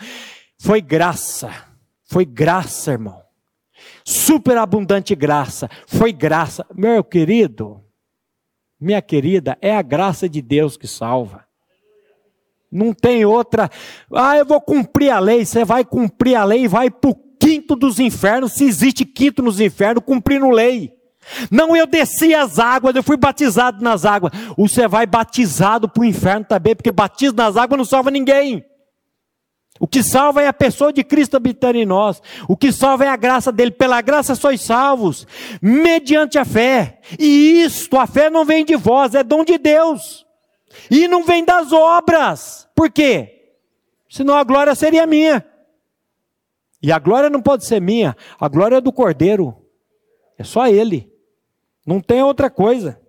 Speaker 1: Foi graça, foi graça, irmão. Superabundante graça, foi graça. Meu querido, minha querida, é a graça de Deus que salva. Não tem outra. Ah, eu vou cumprir a lei. Você vai cumprir a lei e vai para o quinto dos infernos, se existe quinto nos infernos, cumprindo lei. Não, eu desci as águas, eu fui batizado nas águas. Você vai batizado para o inferno também, porque batismo nas águas não salva ninguém. O que salva é a pessoa de Cristo habitando em nós. O que salva é a graça dele. Pela graça sois salvos, mediante a fé. E isto, a fé não vem de vós, é dom de Deus. E não vem das obras. Por quê? Senão a glória seria minha. E a glória não pode ser minha, a glória é do Cordeiro. É só Ele. Não tem outra coisa.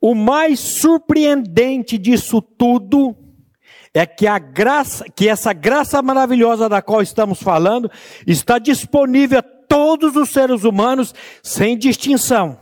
Speaker 1: O mais surpreendente disso tudo é que a graça, que essa graça maravilhosa da qual estamos falando está disponível a todos os seres humanos sem distinção.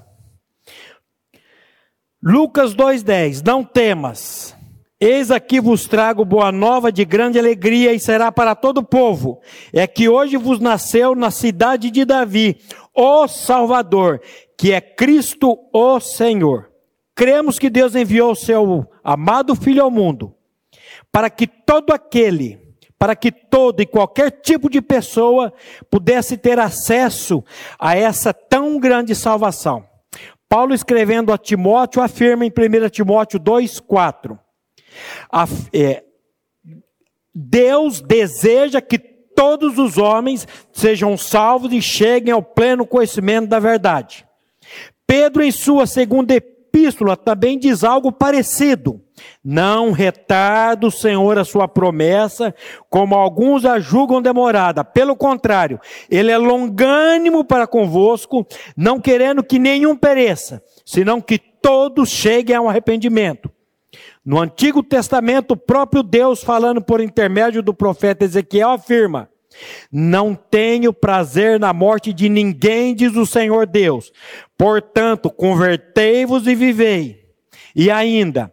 Speaker 1: Lucas 2:10 Não temas. Eis aqui vos trago boa nova de grande alegria e será para todo o povo. É que hoje vos nasceu na cidade de Davi o Salvador, que é Cristo o Senhor. Cremos que Deus enviou o seu amado Filho ao mundo para que todo aquele, para que todo e qualquer tipo de pessoa pudesse ter acesso a essa tão grande salvação. Paulo escrevendo a Timóteo afirma em 1 Timóteo 2,4: é, Deus deseja que todos os homens sejam salvos e cheguem ao pleno conhecimento da verdade. Pedro, em sua segunda epístola, também diz algo parecido. Não retarda o Senhor a sua promessa, como alguns a julgam demorada. Pelo contrário, ele é longânimo para convosco, não querendo que nenhum pereça, senão que todos cheguem ao arrependimento. No Antigo Testamento, o próprio Deus, falando por intermédio do profeta Ezequiel, afirma: Não tenho prazer na morte de ninguém, diz o Senhor Deus. Portanto, convertei-vos e vivei. E ainda,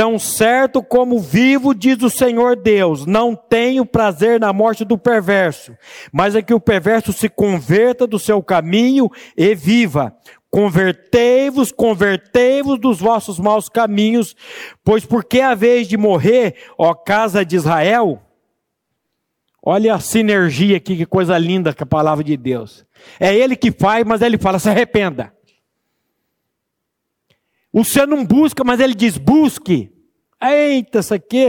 Speaker 1: Tão certo como vivo, diz o Senhor Deus, não tenho prazer na morte do perverso, mas é que o perverso se converta do seu caminho e viva. Convertei-vos, convertei-vos dos vossos maus caminhos, pois porque a vez de morrer, ó casa de Israel, olha a sinergia aqui, que coisa linda com a palavra de Deus. É ele que faz, mas ele fala: se arrependa. O Senhor não busca, mas ele diz: busque. Eita, isso aqui.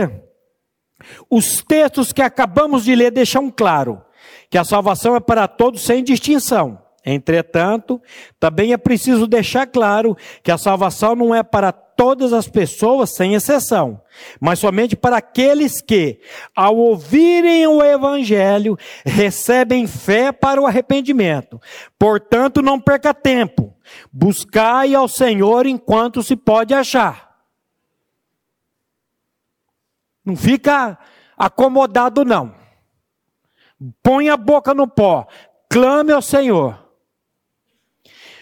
Speaker 1: Os textos que acabamos de ler deixam claro que a salvação é para todos sem distinção. Entretanto, também é preciso deixar claro que a salvação não é para todas as pessoas, sem exceção, mas somente para aqueles que, ao ouvirem o Evangelho, recebem fé para o arrependimento. Portanto, não perca tempo. Buscai ao Senhor enquanto se pode achar. Não fica acomodado, não. Põe a boca no pó. Clame ao Senhor.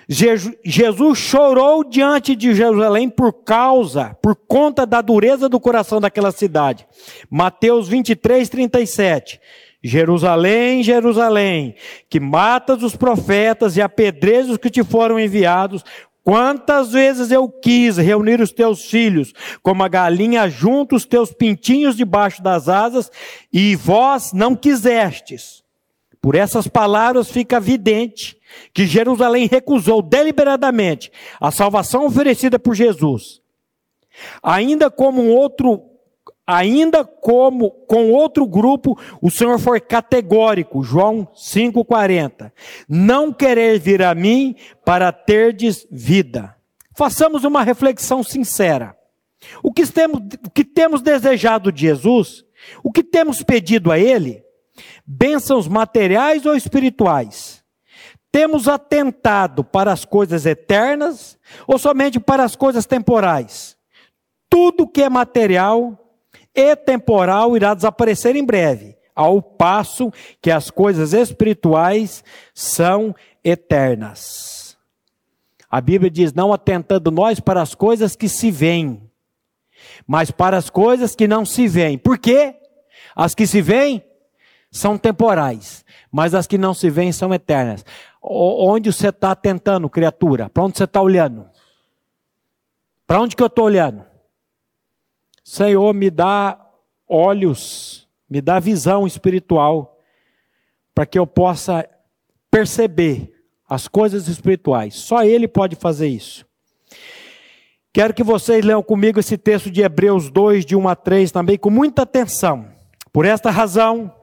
Speaker 1: Jesus chorou diante de Jerusalém por causa, por conta da dureza do coração daquela cidade. Mateus 23, 37. Jerusalém, Jerusalém, que matas os profetas e apedrejas os que te foram enviados, Quantas vezes eu quis reunir os teus filhos, como a galinha junta os teus pintinhos debaixo das asas, e vós não quisestes. Por essas palavras fica evidente que Jerusalém recusou deliberadamente a salvação oferecida por Jesus. Ainda como um outro ainda como com outro grupo, o Senhor foi categórico, João 5:40. Não querer vir a mim para terdes vida. Façamos uma reflexão sincera. O que temos, o que temos desejado de Jesus, o que temos pedido a ele, bênçãos materiais ou espirituais? Temos atentado para as coisas eternas ou somente para as coisas temporais? Tudo que é material e temporal irá desaparecer em breve, ao passo que as coisas espirituais são eternas. A Bíblia diz: não atentando nós para as coisas que se veem, mas para as coisas que não se veem. Por quê? As que se veem são temporais, mas as que não se veem são eternas. Onde você está atentando, criatura? Para onde você está olhando? Para onde que eu estou olhando? Senhor, me dá olhos, me dá visão espiritual, para que eu possa perceber as coisas espirituais. Só Ele pode fazer isso. Quero que vocês leiam comigo esse texto de Hebreus 2, de 1 a 3, também com muita atenção. Por esta razão,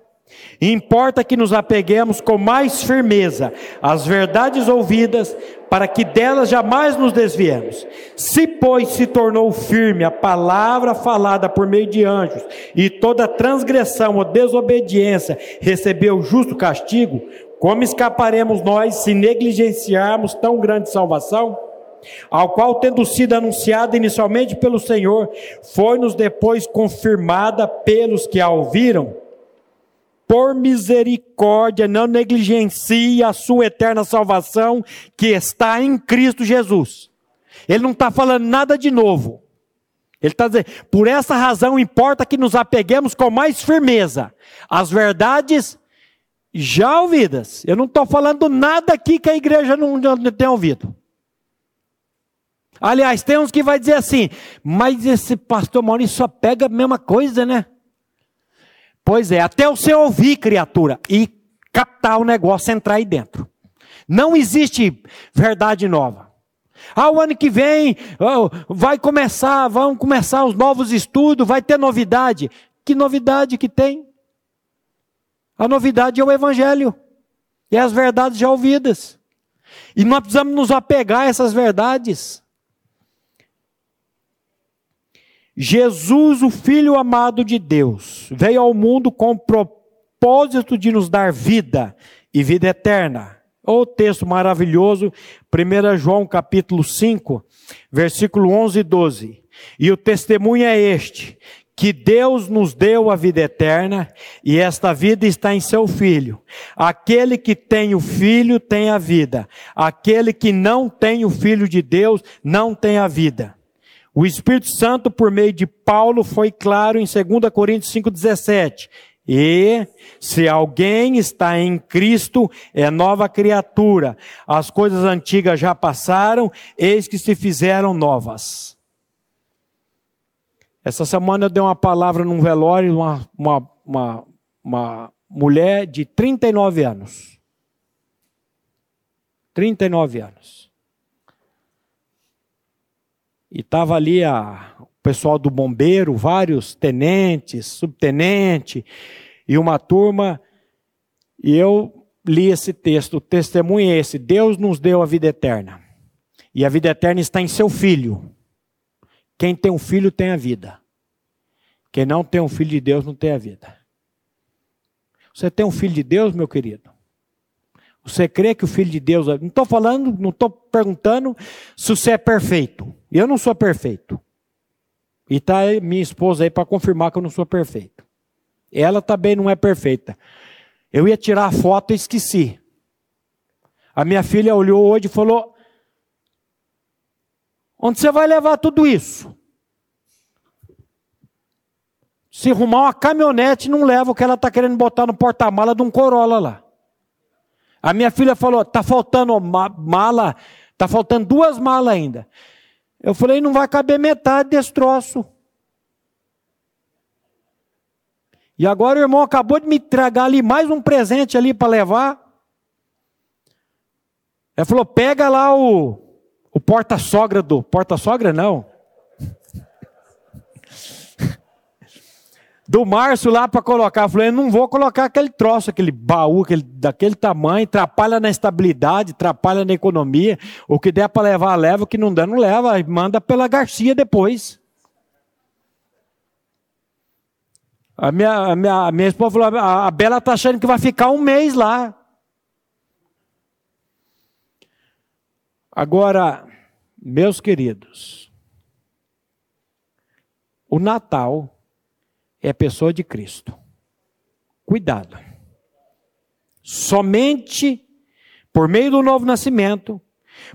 Speaker 1: Importa que nos apeguemos com mais firmeza às verdades ouvidas, para que delas jamais nos desviemos. Se, pois, se tornou firme a palavra falada por meio de anjos, e toda transgressão ou desobediência recebeu justo castigo, como escaparemos nós se negligenciarmos tão grande salvação? ao qual, tendo sido anunciada inicialmente pelo Senhor, foi-nos depois confirmada pelos que a ouviram, por misericórdia, não negligencie a sua eterna salvação que está em Cristo Jesus. Ele não está falando nada de novo. Ele está dizendo, por essa razão importa que nos apeguemos com mais firmeza às verdades já ouvidas. Eu não estou falando nada aqui que a igreja não, não tem ouvido. Aliás, tem uns que vai dizer assim, mas esse pastor Maurício só pega a mesma coisa, né? Pois é, até você ouvir, criatura, e captar o negócio, entrar aí dentro. Não existe verdade nova. Ah, o ano que vem oh, vai começar, vão começar os novos estudos, vai ter novidade. Que novidade que tem? A novidade é o Evangelho, e as verdades já ouvidas. E nós precisamos nos apegar a essas verdades. Jesus, o Filho amado de Deus, veio ao mundo com o propósito de nos dar vida e vida eterna. O texto maravilhoso, 1 João capítulo 5, versículo 11 e 12. E o testemunho é este, que Deus nos deu a vida eterna e esta vida está em seu Filho. Aquele que tem o Filho tem a vida. Aquele que não tem o Filho de Deus não tem a vida. O Espírito Santo, por meio de Paulo, foi claro em 2 Coríntios 5,17. E se alguém está em Cristo, é nova criatura. As coisas antigas já passaram, eis que se fizeram novas. Essa semana eu dei uma palavra num velório, uma, uma, uma, uma mulher de 39 anos. 39 anos. E estava ali a, o pessoal do bombeiro, vários tenentes, subtenente, e uma turma. E eu li esse texto, é esse: Deus nos deu a vida eterna. E a vida eterna está em seu filho. Quem tem um filho tem a vida. Quem não tem um filho de Deus não tem a vida. Você tem um filho de Deus, meu querido? Você crê que o Filho de Deus. Não estou falando, não estou perguntando se você é perfeito. Eu não sou perfeito. E está minha esposa aí para confirmar que eu não sou perfeito. Ela também não é perfeita. Eu ia tirar a foto e esqueci. A minha filha olhou hoje e falou: Onde você vai levar tudo isso? Se arrumar uma caminhonete, não leva o que ela está querendo botar no porta-mala de um Corolla lá. A minha filha falou: tá faltando mala, tá faltando duas malas ainda. Eu falei: não vai caber metade desse troço. E agora o irmão acabou de me entregar ali mais um presente ali para levar. Ele falou: pega lá o, o porta-sogra do. Porta-sogra não. Do Márcio lá para colocar. Eu falei, não vou colocar aquele troço, aquele baú aquele, daquele tamanho, atrapalha na estabilidade, atrapalha na economia. O que der para levar, leva, o que não der, não leva. Manda pela Garcia depois. A minha, a minha, a minha esposa falou, a, a Bela está achando que vai ficar um mês lá. Agora, meus queridos, o Natal é pessoa de Cristo. Cuidado. Somente por meio do novo nascimento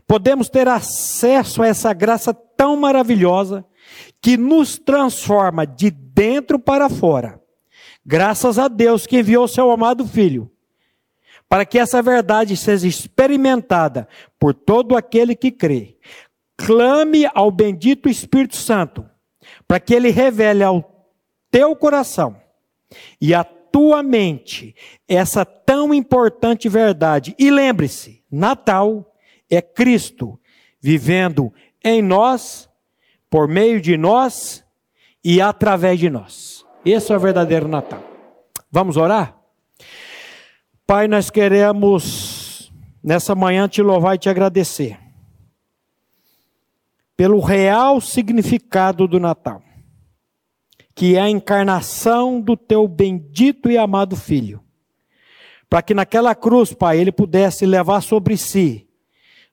Speaker 1: podemos ter acesso a essa graça tão maravilhosa que nos transforma de dentro para fora. Graças a Deus que enviou seu amado filho, para que essa verdade seja experimentada por todo aquele que crê. Clame ao bendito Espírito Santo, para que ele revele ao teu coração e a tua mente essa tão importante verdade. E lembre-se: Natal é Cristo vivendo em nós, por meio de nós e através de nós. Esse é o verdadeiro Natal. Vamos orar? Pai, nós queremos nessa manhã te louvar e te agradecer pelo real significado do Natal que é a encarnação do teu bendito e amado Filho. Para que naquela cruz, Pai, ele pudesse levar sobre si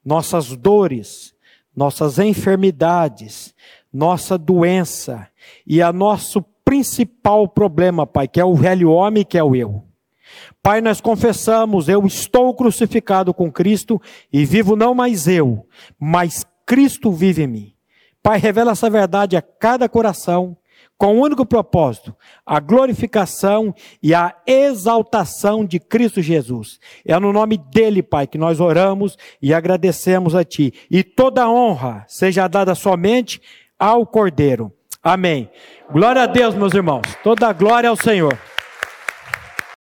Speaker 1: nossas dores, nossas enfermidades, nossa doença e a nosso principal problema, Pai, que é o velho homem, que é o eu. Pai, nós confessamos, eu estou crucificado com Cristo e vivo não mais eu, mas Cristo vive em mim. Pai, revela essa verdade a cada coração, com o um único propósito, a glorificação e a exaltação de Cristo Jesus. É no nome dele, Pai, que nós oramos e agradecemos a Ti. E toda honra seja dada somente ao Cordeiro. Amém. Glória a Deus, meus irmãos. Toda glória ao Senhor.